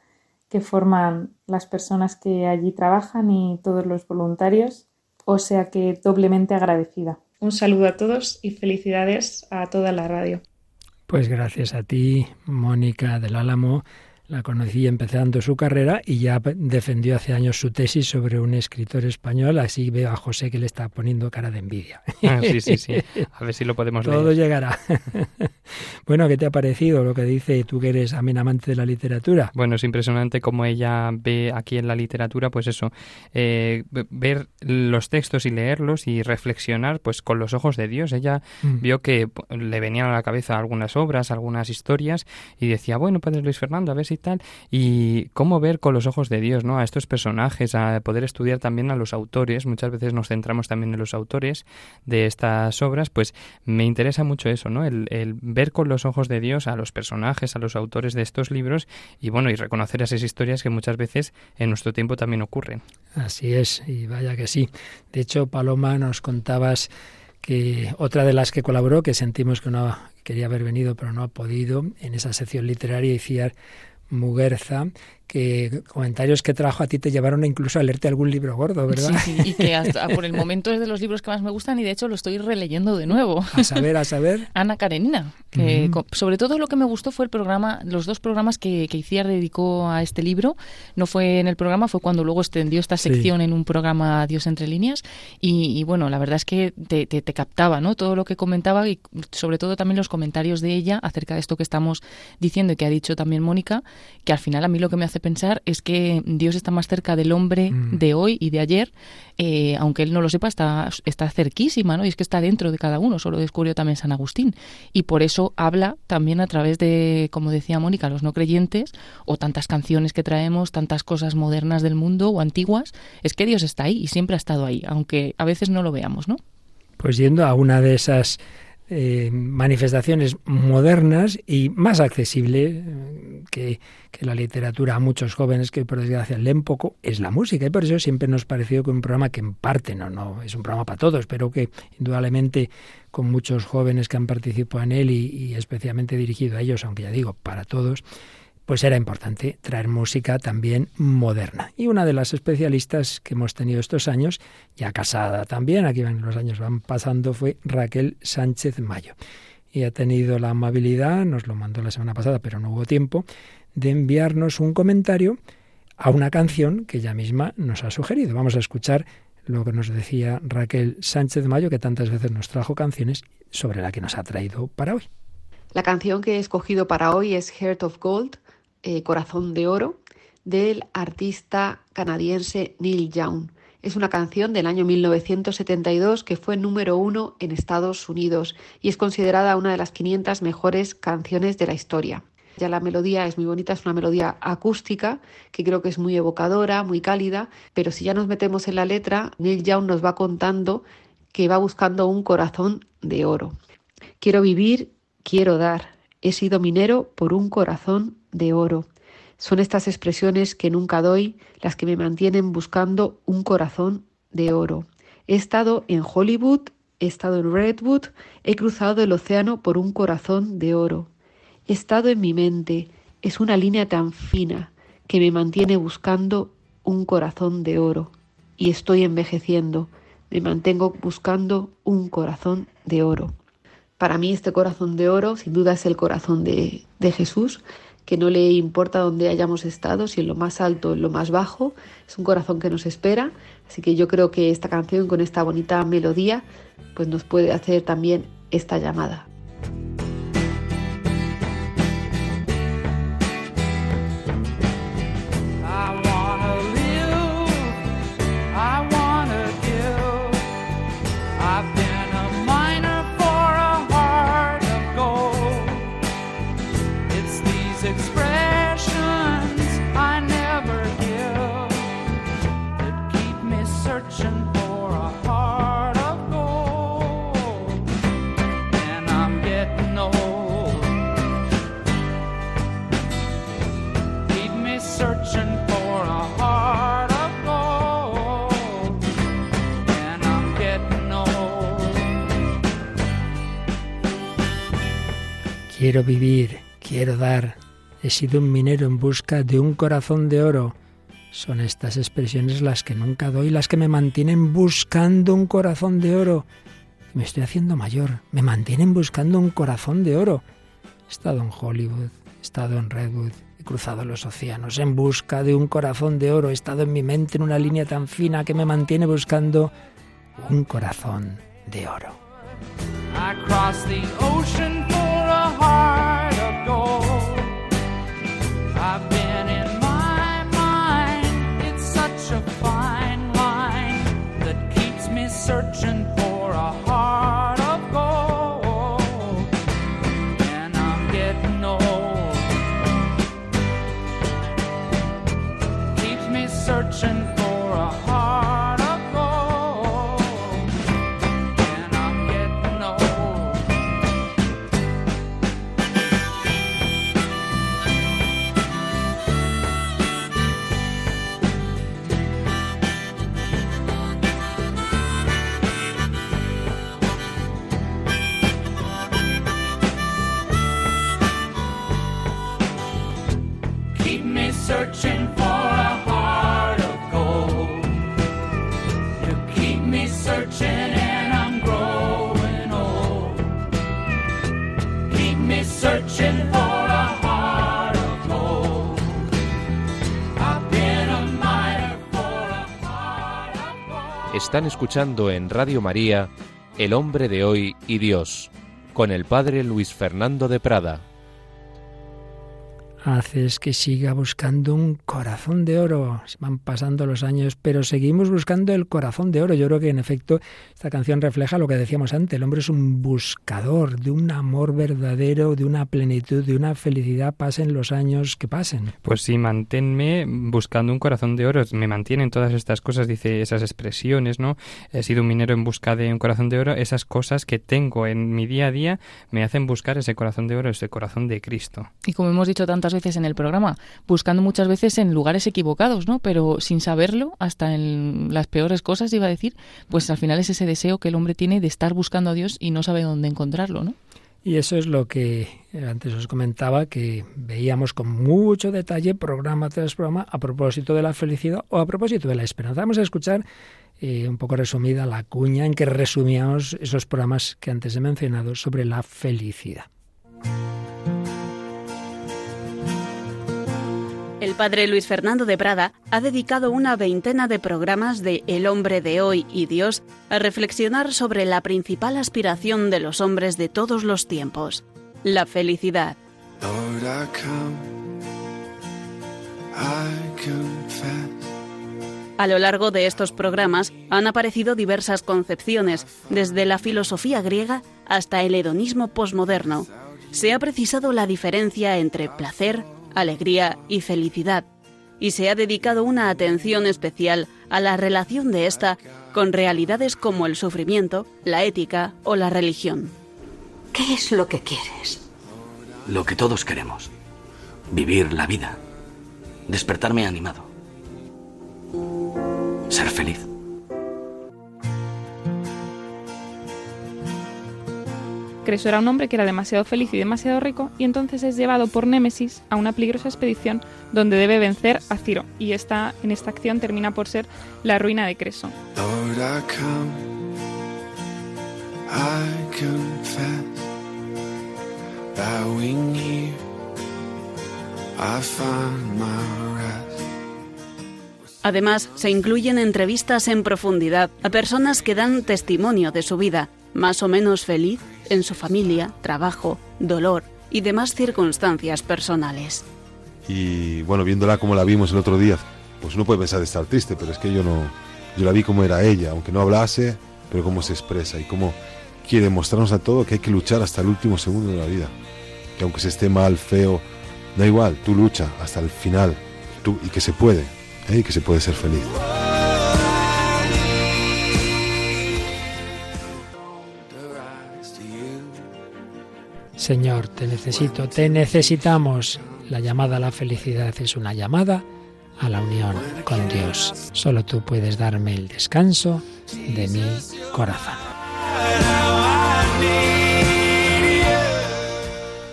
que forman las personas que allí trabajan y todos los voluntarios, o sea que doblemente agradecida. Un saludo a todos y felicidades a toda la radio. Pues gracias a ti, Mónica del Álamo la conocí empezando su carrera y ya defendió hace años su tesis sobre un escritor español. Así veo a José que le está poniendo cara de envidia. Ah, sí, sí, sí. A ver si lo podemos leer. Todo llegará. bueno, ¿qué te ha parecido lo que dice tú que eres amenamante de la literatura? Bueno, es impresionante cómo ella ve aquí en la literatura, pues eso, eh, ver los textos y leerlos y reflexionar pues con los ojos de Dios. Ella mm. vio que le venían a la cabeza algunas obras, algunas historias y decía, bueno, Padre Luis Fernando, a ver si y tal, y cómo ver con los ojos de Dios, ¿no? A estos personajes, a poder estudiar también a los autores, muchas veces nos centramos también en los autores de estas obras, pues me interesa mucho eso, ¿no? El, ver con los ojos de Dios a los personajes, a los autores de estos libros y bueno, y reconocer esas historias que muchas veces en nuestro tiempo también ocurren. Así es, y vaya que sí. De hecho, Paloma, nos contabas que otra de las que colaboró, que sentimos que no quería haber venido pero no ha podido, en esa sección literaria, Iciar Muguerza, que comentarios que trajo a ti te llevaron incluso a leerte algún libro gordo, ¿verdad? Sí, sí, y que hasta por el momento es de los libros que más me gustan y de hecho lo estoy releyendo de nuevo. A saber, a saber. Ana Karenina, que sobre todo lo que me gustó fue el programa, los dos programas que, que Iciar dedicó a este libro. No fue en el programa, fue cuando luego extendió esta sección en un programa Dios entre líneas y, bueno, la verdad es que te, te, te, captaba, ¿no? Todo lo que comentaba y sobre todo también los comentarios de ella acerca de esto que estamos diciendo y que ha dicho también Mónica, que al final a mí lo que me hace pensar es que Dios está más cerca del hombre mm. de hoy y de ayer, eh, aunque él no lo sepa, está, está cerquísima, ¿no? Y es que está dentro de cada uno, solo descubrió también San Agustín. Y por eso habla también a través de, como decía Mónica, los no creyentes, o tantas canciones que traemos, tantas cosas modernas del mundo o antiguas, es que Dios está ahí y siempre ha estado ahí, aunque a veces no lo veamos, ¿no? Pues yendo a una de esas eh, manifestaciones modernas y más accesible eh, que, la literatura a muchos jóvenes que por desgracia leen poco es la música. Y por eso siempre nos pareció que un programa que en parte no no es un programa para todos pero que indudablemente con muchos jóvenes que han participado en él y especialmente dirigido a ellos aunque ya digo para todos pues era importante traer música también moderna. Y una de las especialistas que hemos tenido estos años, ya casada también, aquí van los años van pasando, fue Raquel Sánchez Mayo. Y ha tenido la amabilidad, nos lo mandó la semana pasada, pero no hubo tiempo, de enviarnos un comentario a una canción que ella misma nos ha sugerido. Vamos a escuchar lo que nos decía Raquel Sánchez Mayo, que tantas veces nos trajo canciones sobre la que nos ha traído para hoy. La canción que he escogido para hoy es Heart of Gold eh, Corazón de Oro del artista canadiense Neil Young. Es una canción del año 1972 que fue número uno en Estados Unidos y es considerada una de las 500 mejores canciones de la historia. Ya la melodía es muy bonita, es una melodía acústica que creo que es muy evocadora, muy cálida, pero si ya nos metemos en la letra, Neil Young nos va contando que va buscando un corazón de oro. Quiero vivir, quiero dar. He sido minero por un corazón de oro. Son estas expresiones que nunca doy las que me mantienen buscando un corazón de oro. He estado en Hollywood, he estado en Redwood, he cruzado el océano por un corazón de oro. He estado en mi mente, es una línea tan fina que me mantiene buscando un corazón de oro. Y estoy envejeciendo, me mantengo buscando un corazón de oro. Para mí este corazón de oro sin duda es el corazón de, de Jesús, que no le importa dónde hayamos estado, si en lo más alto o en lo más bajo, es un corazón que nos espera, así que yo creo que esta canción con esta bonita melodía pues nos puede hacer también esta llamada. Quiero vivir, quiero dar. He sido un minero en busca de un corazón de oro. Son estas expresiones las que nunca doy, las que me mantienen buscando un corazón de oro. Me estoy haciendo mayor, me mantienen buscando un corazón de oro. He estado en Hollywood, he estado en Redwood, he cruzado los océanos en busca de un corazón de oro. He estado en mi mente en una línea tan fina que me mantiene buscando un corazón de oro. Están escuchando en Radio María El hombre de hoy y Dios, con el Padre Luis Fernando de Prada haces que siga buscando un corazón de oro. Van pasando los años, pero seguimos buscando el corazón de oro. Yo creo que en efecto esta canción refleja lo que decíamos antes. El hombre es un buscador de un amor verdadero, de una plenitud, de una felicidad, pasen los años que pasen. Pues sí, manténme buscando un corazón de oro. Me mantienen todas estas cosas, dice esas expresiones, ¿no? He sido un minero en busca de un corazón de oro. Esas cosas que tengo en mi día a día me hacen buscar ese corazón de oro, ese corazón de Cristo. Y como hemos dicho tantas veces en el programa, buscando muchas veces en lugares equivocados, ¿no? Pero sin saberlo, hasta en las peores cosas, iba a decir, pues al final es ese deseo que el hombre tiene de estar buscando a Dios y no sabe dónde encontrarlo, ¿no? Y eso es lo que antes os comentaba, que veíamos con mucho detalle programa tras programa a propósito de la felicidad o a propósito de la esperanza. Vamos a escuchar eh, un poco resumida la cuña en que resumíamos esos programas que antes he mencionado sobre la felicidad. El padre Luis Fernando de Prada ha dedicado una veintena de programas de El hombre de hoy y Dios a reflexionar sobre la principal aspiración de los hombres de todos los tiempos, la felicidad. A lo largo de estos programas han aparecido diversas concepciones, desde la filosofía griega hasta el hedonismo posmoderno. Se ha precisado la diferencia entre placer, alegría y felicidad, y se ha dedicado una atención especial a la relación de esta con realidades como el sufrimiento, la ética o la religión. ¿Qué es lo que quieres? Lo que todos queremos. Vivir la vida. Despertarme animado. Ser feliz. Creso era un hombre que era demasiado feliz y demasiado rico y entonces es llevado por Némesis a una peligrosa expedición donde debe vencer a Ciro y esta, en esta acción termina por ser la ruina de Creso. Además, se incluyen entrevistas en profundidad a personas que dan testimonio de su vida, más o menos feliz en su familia, trabajo, dolor y demás circunstancias personales. Y bueno, viéndola como la vimos el otro día, pues uno puede pensar de estar triste, pero es que yo no, yo la vi como era ella, aunque no hablase, pero cómo se expresa y cómo quiere mostrarnos a todo que hay que luchar hasta el último segundo de la vida. Que aunque se esté mal, feo, da igual, tú lucha hasta el final tú, y que se puede, ¿eh? y que se puede ser feliz. Señor, te necesito, te necesitamos. La llamada a la felicidad es una llamada a la unión con Dios. Solo tú puedes darme el descanso de mi corazón.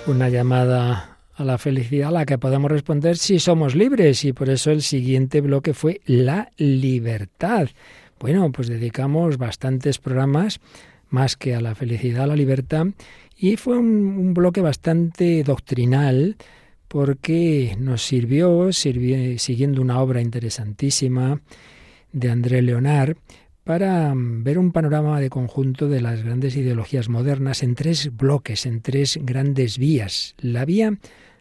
Una llamada a la felicidad a la que podemos responder si somos libres y por eso el siguiente bloque fue la libertad. Bueno, pues dedicamos bastantes programas más que a la felicidad, a la libertad y fue un, bloque bastante doctrinal porque nos sirvió, siguiendo una obra interesantísima de André Leonard, para mm, ver un panorama de conjunto de las grandes ideologías modernas en tres bloques, en tres grandes vías. La vía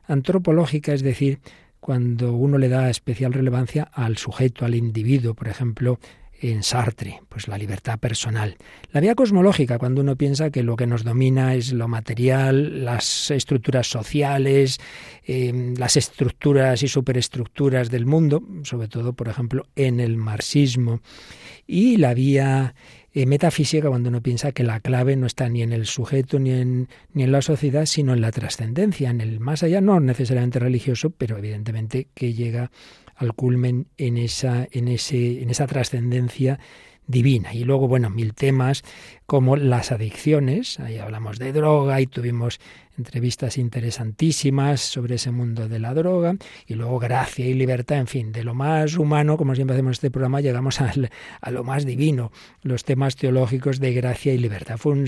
antropológica, es decir, cuando uno le da especial relevancia al sujeto, al individuo, por ejemplo, en Sartre, pues la libertad personal. La vía cosmológica, cuando uno piensa que lo que nos domina es lo material, las estructuras sociales, em, las estructuras y superestructuras del mundo, sobre todo, por ejemplo, en el marxismo. Y la vía eh, metafísica, cuando uno piensa que la clave no está ni en el sujeto ni en, ni en la sociedad, sino en la trascendencia, en el más allá, no necesariamente religioso, pero evidentemente que llega al culmen en esa, en ese, en esa trascendencia divina. Y luego, bueno, mil temas como las adicciones, ahí hablamos de droga y tuvimos entrevistas interesantísimas sobre ese mundo de la droga, y luego gracia y libertad, en fin, de lo más humano, como siempre hacemos este programa, llegamos a lo más divino, los temas teológicos de gracia y libertad. Fue un,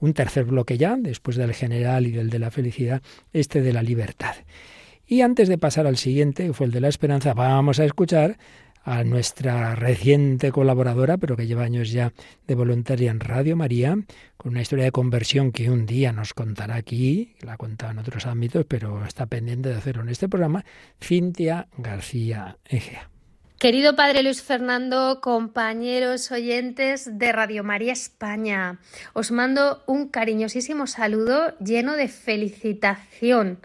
un tercer bloque ya, después del general y del de la felicidad, este de la libertad. Y antes de pasar al siguiente, que fue el de la esperanza, vamos a escuchar a nuestra reciente colaboradora, pero que lleva años ya de voluntaria en Radio María, con una historia de conversión que un día nos contará aquí, la cuenta en otros ámbitos, pero está pendiente de hacerlo en este programa, Cintia García Egea. Querido Padre Luis Fernando, compañeros oyentes de Radio María España, os mando un cariñosísimo saludo lleno de felicitación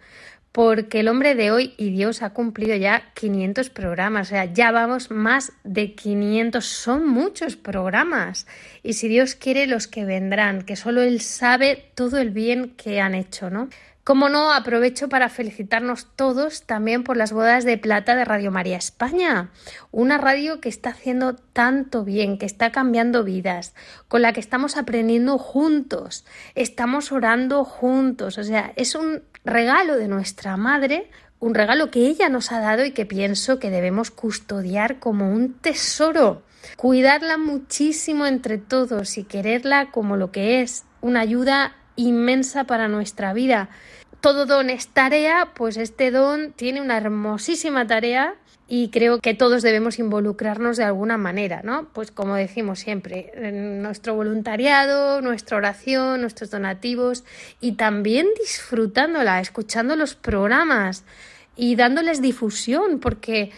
porque el hombre de hoy y Dios ha cumplido ya 500 programas, o sea, ya vamos más de 500, son muchos programas. Y si Dios quiere, los que vendrán, que solo Él sabe todo el bien que han hecho, ¿no? Como no, aprovecho para felicitarnos todos también por las bodas de plata de Radio María España, una radio que está haciendo tanto bien, que está cambiando vidas, con la que estamos aprendiendo juntos, estamos orando juntos, o sea, es un regalo de nuestra madre, un regalo que ella nos ha dado y que pienso que debemos custodiar como un tesoro, cuidarla muchísimo entre todos y quererla como lo que es, una ayuda inmensa para nuestra vida. Todo don es tarea, pues este don tiene una hermosísima tarea y creo que todos debemos involucrarnos de alguna manera, ¿no? Pues como decimos siempre, nuestro voluntariado, nuestra oración, nuestros donativos y también disfrutándola, escuchando los programas y dándoles difusión, porque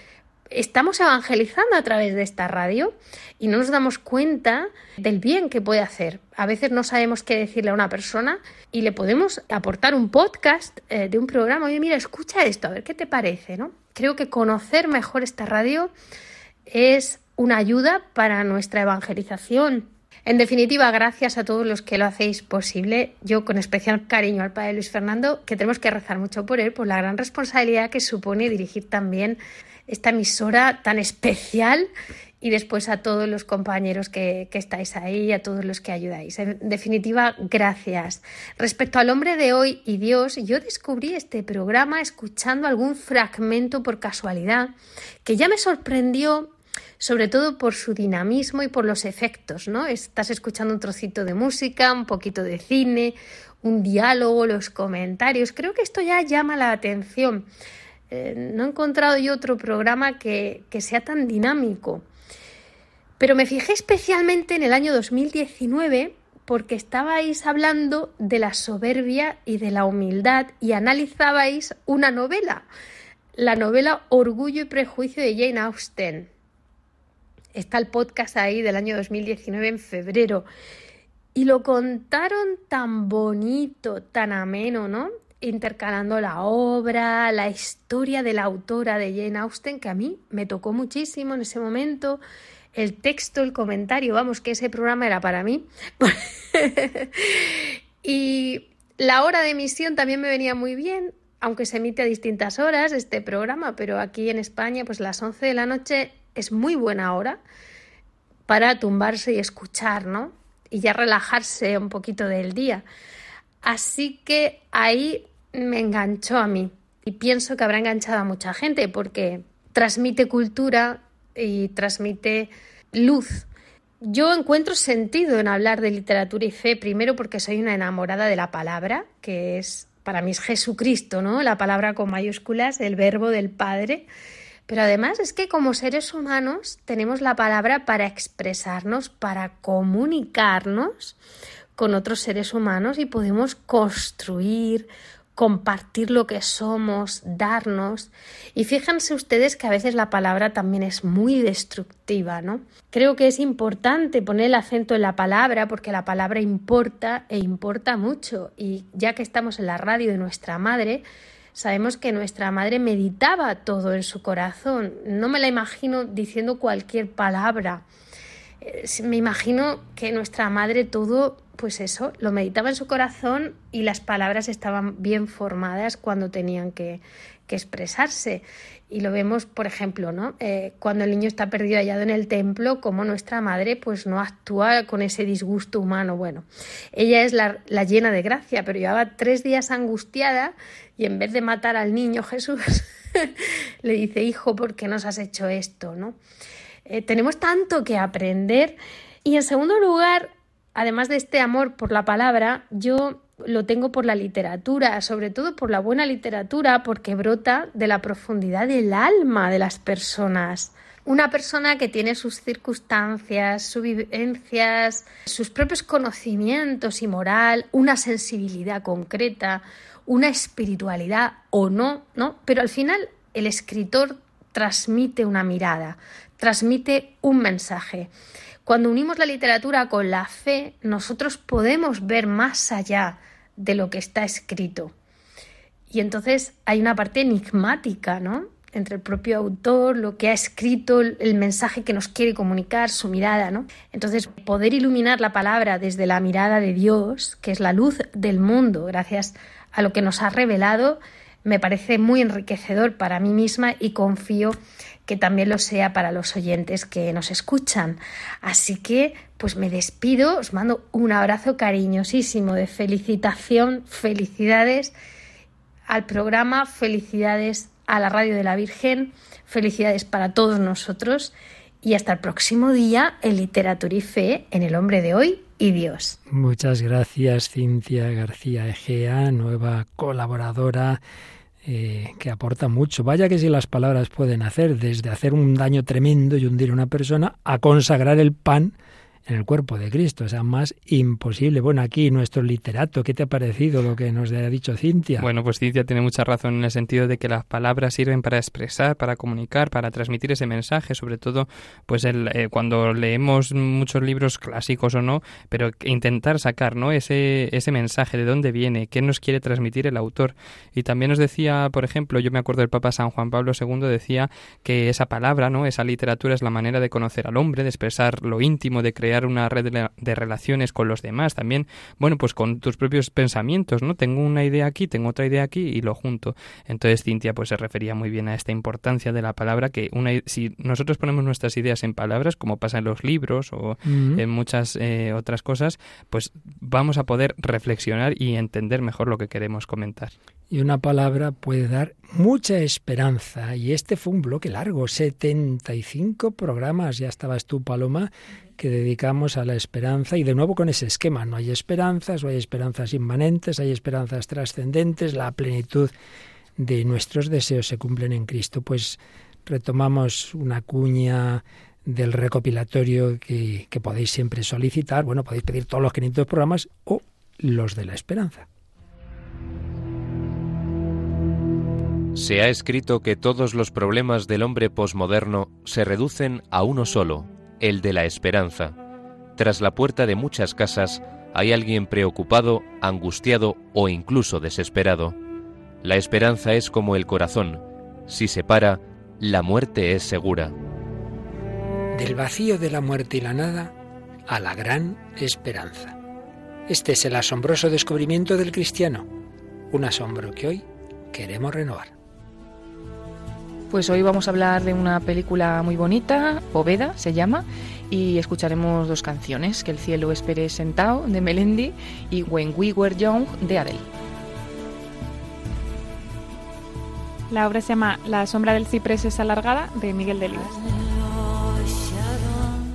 estamos evangelizando a través de esta radio y no nos damos cuenta del bien que puede hacer. A veces no sabemos qué decirle a una persona y le podemos aportar un podcast eh, de un programa. Oye, mira, escucha esto, a ver qué te parece, ¿no? Creo que conocer mejor esta radio es una ayuda para nuestra evangelización. En definitiva, gracias a todos los que lo hacéis posible. Yo con especial cariño al padre Luis Fernando, que tenemos que rezar mucho por él, por la gran responsabilidad que supone dirigir también esta emisora tan especial y después a todos los compañeros que, estáis ahí, a todos los que ayudáis. En definitiva, gracias. Respecto al hombre de hoy y Dios, yo descubrí este programa escuchando algún fragmento por casualidad que ya me sorprendió sobre todo por su dinamismo y por los efectos, ¿no? Estás escuchando un trocito de música, un poquito de cine, un diálogo, los comentarios. Creo que esto ya llama la atención. Eh, no he encontrado yo otro programa que, que sea tan dinámico. Pero me fijé especialmente en el año 2019 porque estabais hablando de la soberbia y de la humildad y analizabais una novela, la novela Orgullo y Prejuicio de Jane Austen. Está el podcast ahí del año 2019 en febrero. Y lo contaron tan bonito, tan ameno, ¿no? Intercalando la obra, la historia de la autora de Jane Austen, que a mí me tocó muchísimo en ese momento, el texto, el comentario, vamos, que ese programa era para mí. y la hora de emisión también me venía muy bien, aunque se emite a distintas horas este programa, pero aquí en España, pues las 11 de la noche es muy buena hora para tumbarse y escuchar, ¿no? Y ya relajarse un poquito del día. Así que ahí me enganchó a mí y pienso que habrá enganchado a mucha gente porque transmite cultura y transmite luz. Yo encuentro sentido en hablar de literatura y fe, primero porque soy una enamorada de la palabra, que es para mí es Jesucristo, ¿no? La palabra con mayúsculas, el verbo del Padre. Pero además es que como seres humanos tenemos la palabra para expresarnos, para comunicarnos con otros seres humanos y podemos construir, compartir lo que somos, darnos. Y fíjense ustedes que a veces la palabra también es muy destructiva, ¿no? Creo que es importante poner el acento en la palabra porque la palabra importa e importa mucho. Y ya que estamos en la radio de nuestra madre, sabemos que nuestra madre meditaba todo en su corazón. No me la imagino diciendo cualquier palabra. Me imagino que nuestra madre todo pues eso, lo meditaba en su corazón y las palabras estaban bien formadas cuando tenían que, expresarse. Y lo vemos, por ejemplo, ¿no? Eh, cuando el niño está perdido hallado en el templo, como nuestra madre pues no actúa con ese disgusto humano. Bueno, ella es la, llena de gracia, pero llevaba tres días angustiada y en vez de matar al niño Jesús, le dice, hijo, ¿por qué nos has hecho esto? ¿no? Eh, tenemos tanto que aprender. Y en segundo lugar, además de este amor por la palabra, yo lo tengo por la literatura, sobre todo por la buena literatura, porque brota de la profundidad del alma de las personas. Una persona que tiene sus circunstancias, sus vivencias, sus propios conocimientos y moral, una sensibilidad concreta, una espiritualidad o no, ¿no? Pero al final el escritor transmite una mirada, transmite un mensaje. Cuando unimos la literatura con la fe, nosotros podemos ver más allá de lo que está escrito. Y entonces hay una parte enigmática, ¿no? Entre el propio autor, lo que ha escrito, el mensaje que nos quiere comunicar, su mirada, ¿no? Entonces, poder iluminar la palabra desde la mirada de Dios, que es la luz del mundo, gracias a lo que nos ha revelado, me parece muy enriquecedor para mí misma y confío que también lo sea para los oyentes que nos escuchan. Así que, pues me despido, os mando un abrazo cariñosísimo de felicitación, felicidades al programa, felicidades a la Radio de la Virgen, felicidades para todos nosotros y hasta el próximo día en Literatura y Fe en El Hombre de Hoy y Dios. Muchas gracias Cintia García Egea, nueva colaboradora eh, que aporta mucho. Vaya que si las palabras pueden hacer, desde hacer un daño tremendo y hundir a una persona, a consagrar el pan en el cuerpo de Cristo. O sea, más imposible. Bueno, aquí nuestro literato, ¿qué te ha parecido lo que nos ha dicho Cintia? Bueno, pues Cintia tiene mucha razón en el sentido de que las palabras sirven para expresar, para comunicar, para transmitir ese mensaje, sobre todo pues el, eh, cuando leemos muchos libros clásicos o no, pero intentar sacar ¿no? ese, ese mensaje, de dónde viene, qué nos quiere transmitir el autor. Y también nos decía, por ejemplo, yo me acuerdo del Papa San Juan Pablo II decía que esa palabra, ¿no? esa literatura es la manera de conocer al hombre, de expresar lo íntimo, de crear una red de, relaciones con los demás, también, bueno, pues con tus propios pensamientos, ¿no? Tengo una idea aquí, tengo otra idea aquí y lo junto. Entonces Cintia pues se refería muy bien a esta importancia de la palabra, que una, si nosotros ponemos nuestras ideas en palabras, como pasa en los libros o en muchas eh, otras cosas, pues vamos a poder reflexionar y entender mejor lo que queremos comentar. Y una palabra puede dar mucha esperanza. Y este fue un bloque largo, 75 programas. Ya estabas tú, Paloma, que dedicamos a la esperanza y de nuevo con ese esquema. No hay esperanzas o hay esperanzas inmanentes, hay esperanzas trascendentes, la plenitud de nuestros deseos se cumplen en Cristo. Pues retomamos una cuña del recopilatorio que, que podéis siempre solicitar. Bueno, podéis pedir todos los 500 programas o los de la esperanza. Se ha escrito que todos los problemas del hombre posmoderno se reducen a uno solo, el de la esperanza. Tras la puerta de muchas casas hay alguien preocupado, angustiado o incluso desesperado. La esperanza es como el corazón. Si se para, la muerte es segura. Del vacío de la muerte y la nada a la gran esperanza. Este es el asombroso descubrimiento del cristiano, un asombro que hoy queremos renovar. Pues hoy vamos a hablar de una película muy bonita, Poveda se llama, y escucharemos dos canciones, Que el cielo espere sentado de Melendi y When We Were Young de Adele. La obra se llama La sombra del ciprés es alargada de Miguel Delibes.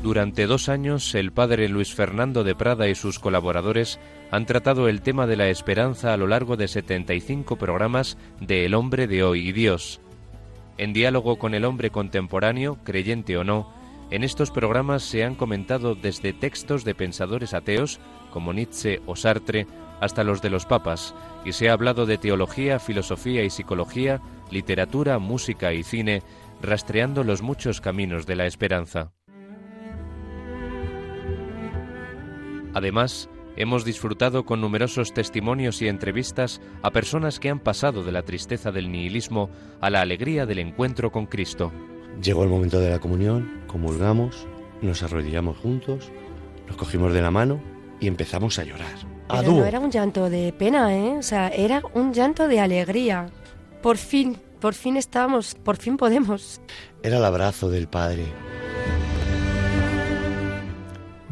Durante dos años, el padre Luis Fernando de Prada y sus colaboradores han tratado el tema de la esperanza a lo largo de 75 programas de El hombre de hoy y Dios en diálogo con el hombre contemporáneo, creyente o no, en estos programas se han comentado desde textos de pensadores ateos, como Nietzsche o Sartre, hasta los de los papas, y se ha hablado de teología, filosofía y psicología, literatura, música y cine, rastreando los muchos caminos de la esperanza. Además, hemos disfrutado con numerosos testimonios y entrevistas a personas que han pasado de la tristeza del nihilismo a la alegría del encuentro con Cristo. Llegó el momento de la comunión, comulgamos, nos arrodillamos juntos, nos cogimos de la mano y empezamos a llorar. Pero no era un llanto de pena, ¿eh? O sea, era un llanto de alegría. Por fin, por fin estamos, por fin podemos. Era el abrazo del Padre.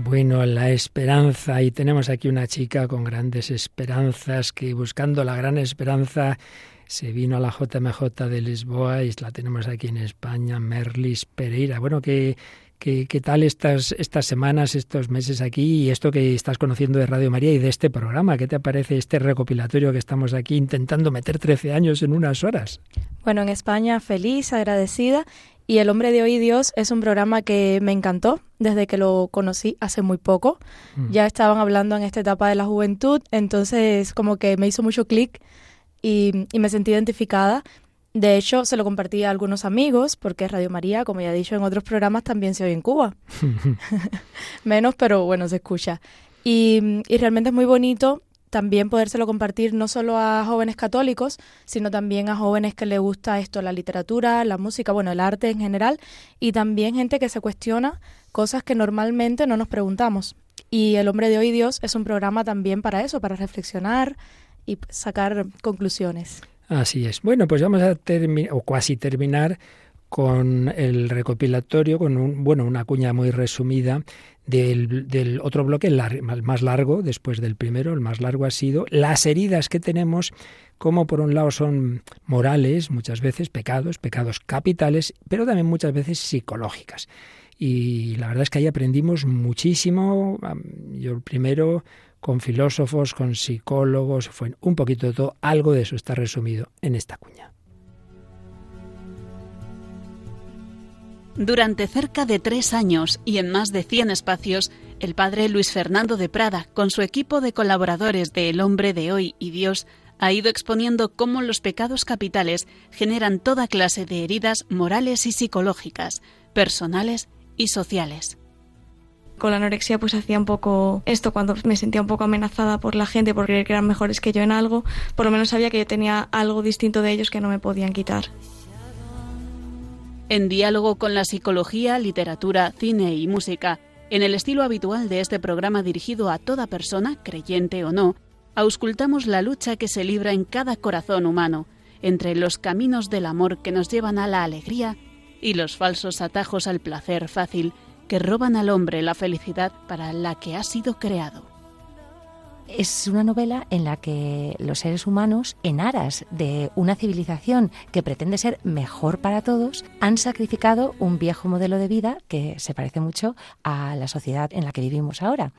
Bueno, la esperanza, y tenemos aquí una chica con grandes esperanzas que buscando la gran esperanza se vino a la JMJ de Lisboa y la tenemos aquí en España, Merlis Pereira. Bueno, ¿qué, ¿Qué, ¿Qué, tal estas, estas semanas, estos meses aquí y esto que estás conociendo de Radio María y de este programa? ¿Qué te parece este recopilatorio que estamos aquí intentando meter 13 años en unas horas? Bueno, en España feliz, agradecida y El hombre de hoy Dios es un programa que me encantó desde que lo conocí hace muy poco. Mm. Ya estaban hablando en esta etapa de la juventud, entonces como que me hizo mucho clic y, y, me sentí identificada. De hecho, se lo compartí a algunos amigos porque Radio María, como ya he dicho en otros programas, también se oye en Cuba. Menos, pero bueno, se escucha. Y, y realmente es muy bonito también podérselo compartir no solo a jóvenes católicos, sino también a jóvenes que les gusta esto, la literatura, la música, bueno, el arte en general, y también gente que se cuestiona cosas que normalmente no nos preguntamos. Y El hombre de hoy Dios es un programa también para eso, para reflexionar y sacar conclusiones. Así es. Bueno, pues vamos a terminar, o casi terminar, con el recopilatorio, con un, bueno, una cuña muy resumida del, otro bloque, el, más largo, después del primero, el más largo ha sido las heridas que tenemos, como por un lado son morales, muchas veces pecados, pecados capitales, pero también muchas veces psicológicas. Y la verdad es que ahí aprendimos muchísimo. Yo primero con filósofos, con psicólogos, fue un poquito de todo, algo de eso está resumido en esta cuña. Durante cerca de tres años y en más de 100 espacios, el padre Luis Fernando de Prada, con su equipo de colaboradores de El hombre de hoy y Dios, ha ido exponiendo cómo los pecados capitales generan toda clase de heridas morales y psicológicas, personales y sociales. Con la anorexia pues hacía un poco esto cuando me sentía un poco amenazada por la gente por creer que eran mejores que yo en algo, por lo menos sabía que yo tenía algo distinto de ellos que no me podían quitar. En diálogo con la psicología, literatura, cine y música, en el estilo habitual de este programa dirigido a toda persona, creyente o no, auscultamos la lucha que se libra en cada corazón humano entre los caminos del amor que nos llevan a la alegría y los falsos atajos al placer fácil que roban al hombre la felicidad para la que ha sido creado. Es una novela en la que los seres humanos, en aras de una civilización que pretende ser mejor para todos, han sacrificado un viejo modelo de vida que se parece mucho a la sociedad en la que vivimos ahora.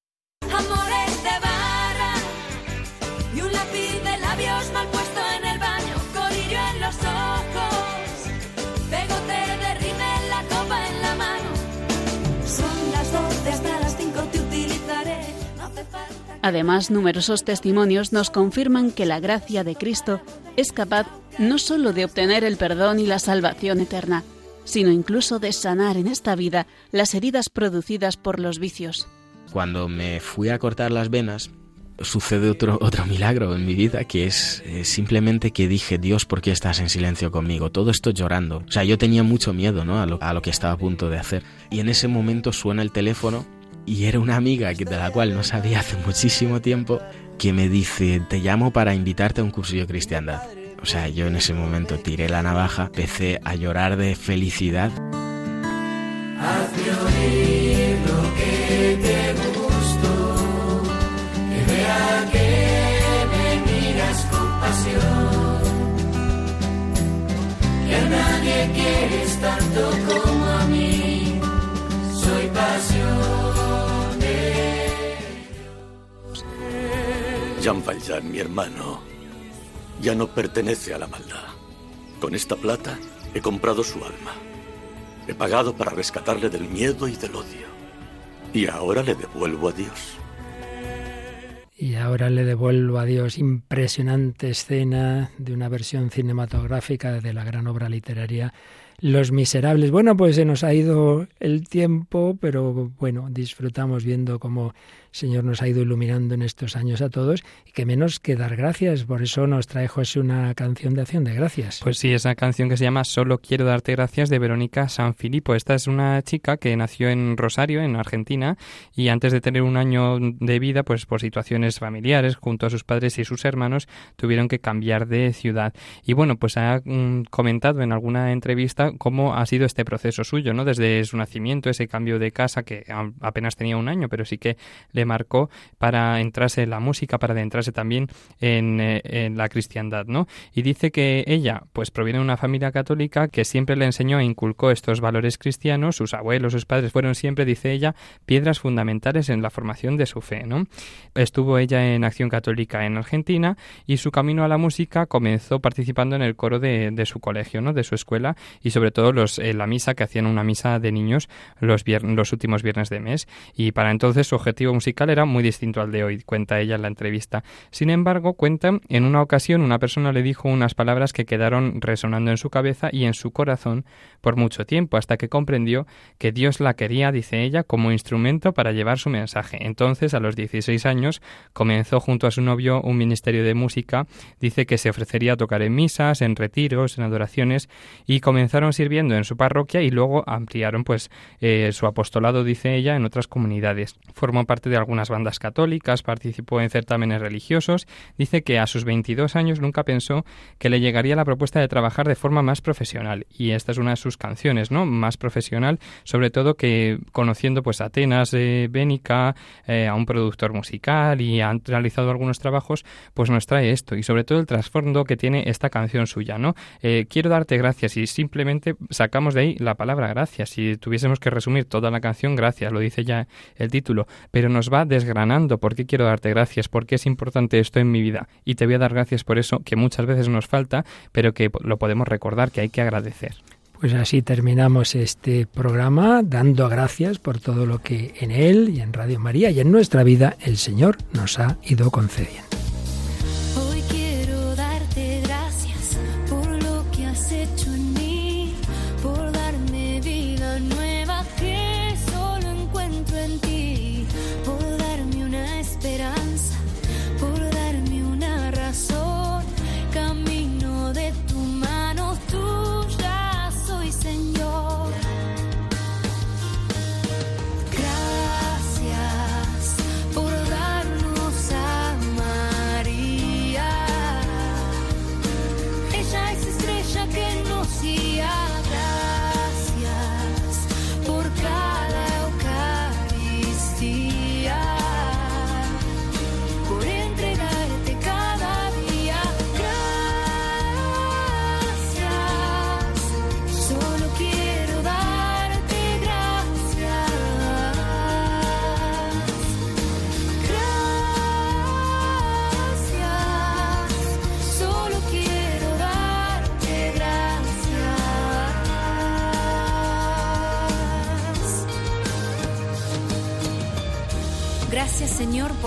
Además, numerosos testimonios nos confirman que la gracia de Cristo es capaz no sólo de obtener el perdón y la salvación eterna, sino incluso de sanar en esta vida las heridas producidas por los vicios. Cuando me fui a cortar las venas, sucede otro, otro milagro en mi vida, que es simplemente que dije, Dios, ¿por qué estás en silencio conmigo? Todo esto llorando. O sea, yo tenía mucho miedo ¿no? a, lo, a lo que estaba a punto de hacer. Y en ese momento suena el teléfono y era una amiga de la cual no sabía hace muchísimo tiempo que me dice, te llamo para invitarte a un cursillo de cristiandad. O sea, yo en ese momento tiré la navaja, empecé a llorar de felicidad. quieres tanto como a mí, Jean Valjean, mi hermano, ya no pertenece a la maldad. Con esta plata he comprado su alma. He pagado para rescatarle del miedo y del odio. Y ahora le devuelvo a Dios. Y ahora le devuelvo a Dios. Impresionante escena de una versión cinematográfica de la gran obra literaria Los Miserables. Bueno, pues se nos ha ido el tiempo, pero bueno, disfrutamos viendo cómo Señor nos ha ido iluminando en estos años a todos y que menos que dar gracias. Por eso nos trae José una canción de acción de gracias. Pues sí, esa canción que se llama Solo quiero darte gracias de Verónica Sanfilippo. Esta es una chica que nació en Rosario, en Argentina, y antes de tener un año de vida, pues por situaciones familiares, junto a sus padres y sus hermanos, tuvieron que cambiar de ciudad. Y bueno, pues ha mm, comentado en alguna entrevista cómo ha sido este proceso suyo, ¿no? Desde su nacimiento, ese cambio de casa que apenas tenía un año, pero sí que marcó para entrarse en la música, para adentrarse también en, eh, en la cristiandad, ¿no? Y dice que ella, pues proviene de una familia católica que siempre le enseñó e inculcó estos valores cristianos, sus abuelos, sus padres fueron siempre, dice ella, piedras fundamentales en la formación de su fe. Estuvo ella en Acción Católica en Argentina y su camino a la música comenzó participando en el coro de, su colegio, ¿no? De su escuela y sobre todo los, la misa que hacían una misa de niños los, los últimos viernes de mes y para entonces su objetivo musical era muy distinto al de hoy, cuenta ella en la entrevista. Sin embargo, cuenta en una ocasión una persona le dijo unas palabras que quedaron resonando en su cabeza y en su corazón por mucho tiempo hasta que comprendió que Dios la quería, dice ella, como instrumento para llevar su mensaje. Entonces, a los 16 años, comenzó junto a su novio un ministerio de música, dice que se ofrecería a tocar en misas, en retiros, en adoraciones y comenzaron sirviendo en su parroquia y luego ampliaron pues eh, su apostolado, dice ella, en otras comunidades. Formó parte de algunas bandas católicas, participó en certámenes religiosos, dice que a sus 22 años nunca pensó que le llegaría la propuesta de trabajar de forma más profesional y esta es una de sus canciones, ¿no? Más profesional, sobre todo que conociendo pues Atenas eh, Bénica, eh, a un productor musical y han realizado algunos trabajos, pues nos trae esto y sobre todo el trasfondo que tiene esta canción suya, ¿no? Eh, quiero darte gracias y simplemente sacamos de ahí la palabra gracias. Si tuviésemos que resumir toda la canción, gracias, lo dice ya el título, pero nos va desgranando por qué quiero darte gracias, por qué es importante esto en mi vida y te voy a dar gracias por eso que muchas veces nos falta, pero que lo podemos recordar que hay que agradecer. Pues así terminamos este programa dando gracias por todo lo que en él y en Radio María y en nuestra vida el Señor nos ha ido concediendo.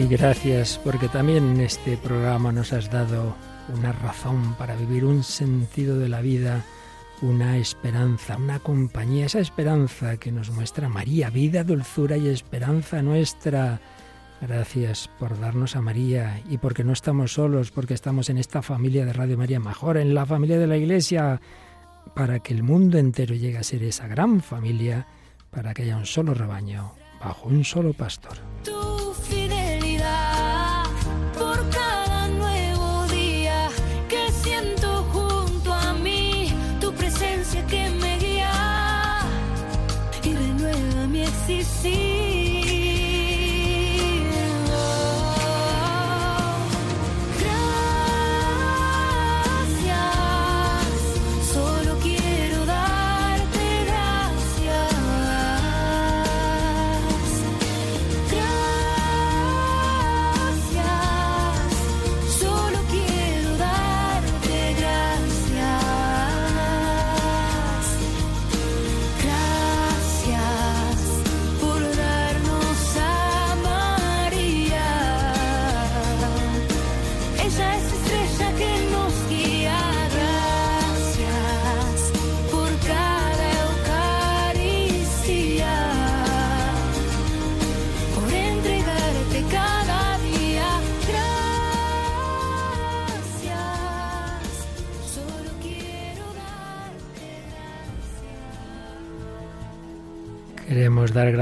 Y gracias porque también en este programa nos has dado una razón para vivir un sentido de la vida, una esperanza, una compañía, esa esperanza que nos muestra María, vida, dulzura y esperanza nuestra. Gracias por darnos a María y porque no estamos solos, porque estamos en esta familia de Radio María, mejor en la familia de la Iglesia, para que el mundo entero llegue a ser esa gran familia, para que haya un solo rebaño bajo un solo pastor. see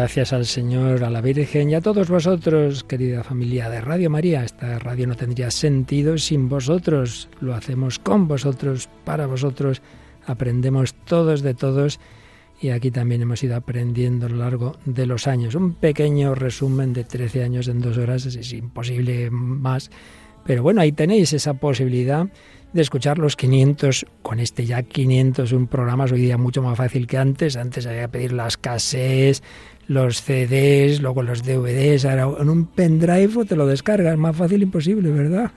gracias al Señor, a la Virgen y a todos vosotros, querida familia de Radio María. Esta radio no tendría sentido sin vosotros. Lo hacemos con vosotros, para vosotros. Aprendemos todos de todos y aquí también hemos ido aprendiendo a lo largo de los años. Un pequeño resumen de 13 años en dos horas es imposible más. Pero bueno, ahí tenéis esa posibilidad de escuchar los 500, con este ya 501 programas, hoy día mucho más fácil que antes. Antes había que pedir las cassettes, los CDs, luego los DVDs, ahora en un pendrive te lo descargas, más fácil imposible, ¿verdad?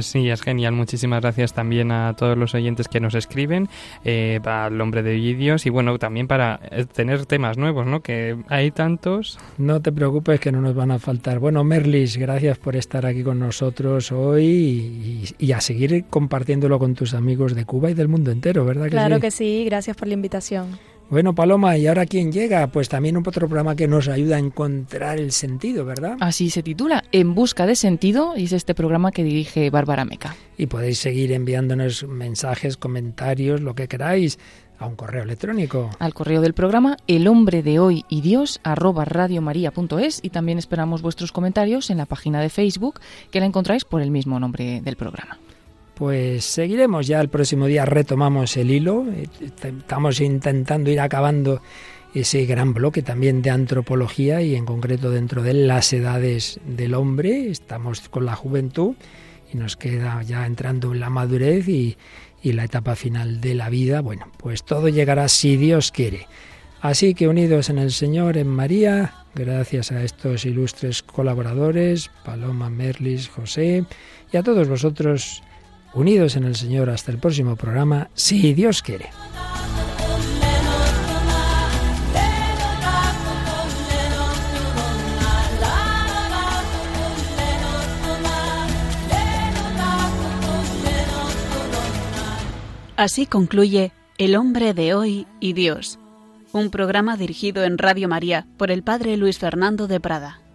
Sí, es genial. Muchísimas gracias también a todos los oyentes que nos escriben, eh, para el hombre de vídeos y bueno, también para eh, tener temas nuevos, ¿no? Que hay tantos. No te preocupes que no nos van a faltar. Bueno, Merlis, gracias por estar aquí con nosotros hoy y, a seguir compartiéndolo con tus amigos de Cuba y del mundo entero, ¿verdad? claro que sí, gracias por la invitación. Bueno, Paloma, ¿y ahora quién llega? Pues también un otro programa que nos ayuda a encontrar el sentido, ¿verdad? Así se titula, En Busca de Sentido, y es este programa que dirige Bárbara Meca. Y podéis seguir enviándonos mensajes, comentarios, lo que queráis, a un correo electrónico. Al correo del programa, el hombre de hoy y Dios, arroba radiomaria.es, y también esperamos vuestros comentarios en la página de Facebook, que la encontráis por el mismo nombre del programa. Pues seguiremos ya el próximo día, retomamos el hilo, estamos intentando ir acabando ese gran bloque también de antropología y en concreto dentro de las edades del hombre, estamos con la juventud y nos queda ya entrando en la madurez y, y la etapa final de la vida, bueno, pues todo llegará si Dios quiere. Así que unidos en el Señor, en María, gracias a estos ilustres colaboradores, Paloma, Merlis, José, y a todos vosotros, unidos en el Señor hasta el próximo programa, si Dios quiere. Así concluye El hombre de hoy y Dios, un programa dirigido en Radio María por el Padre Luis Fernando de Prada.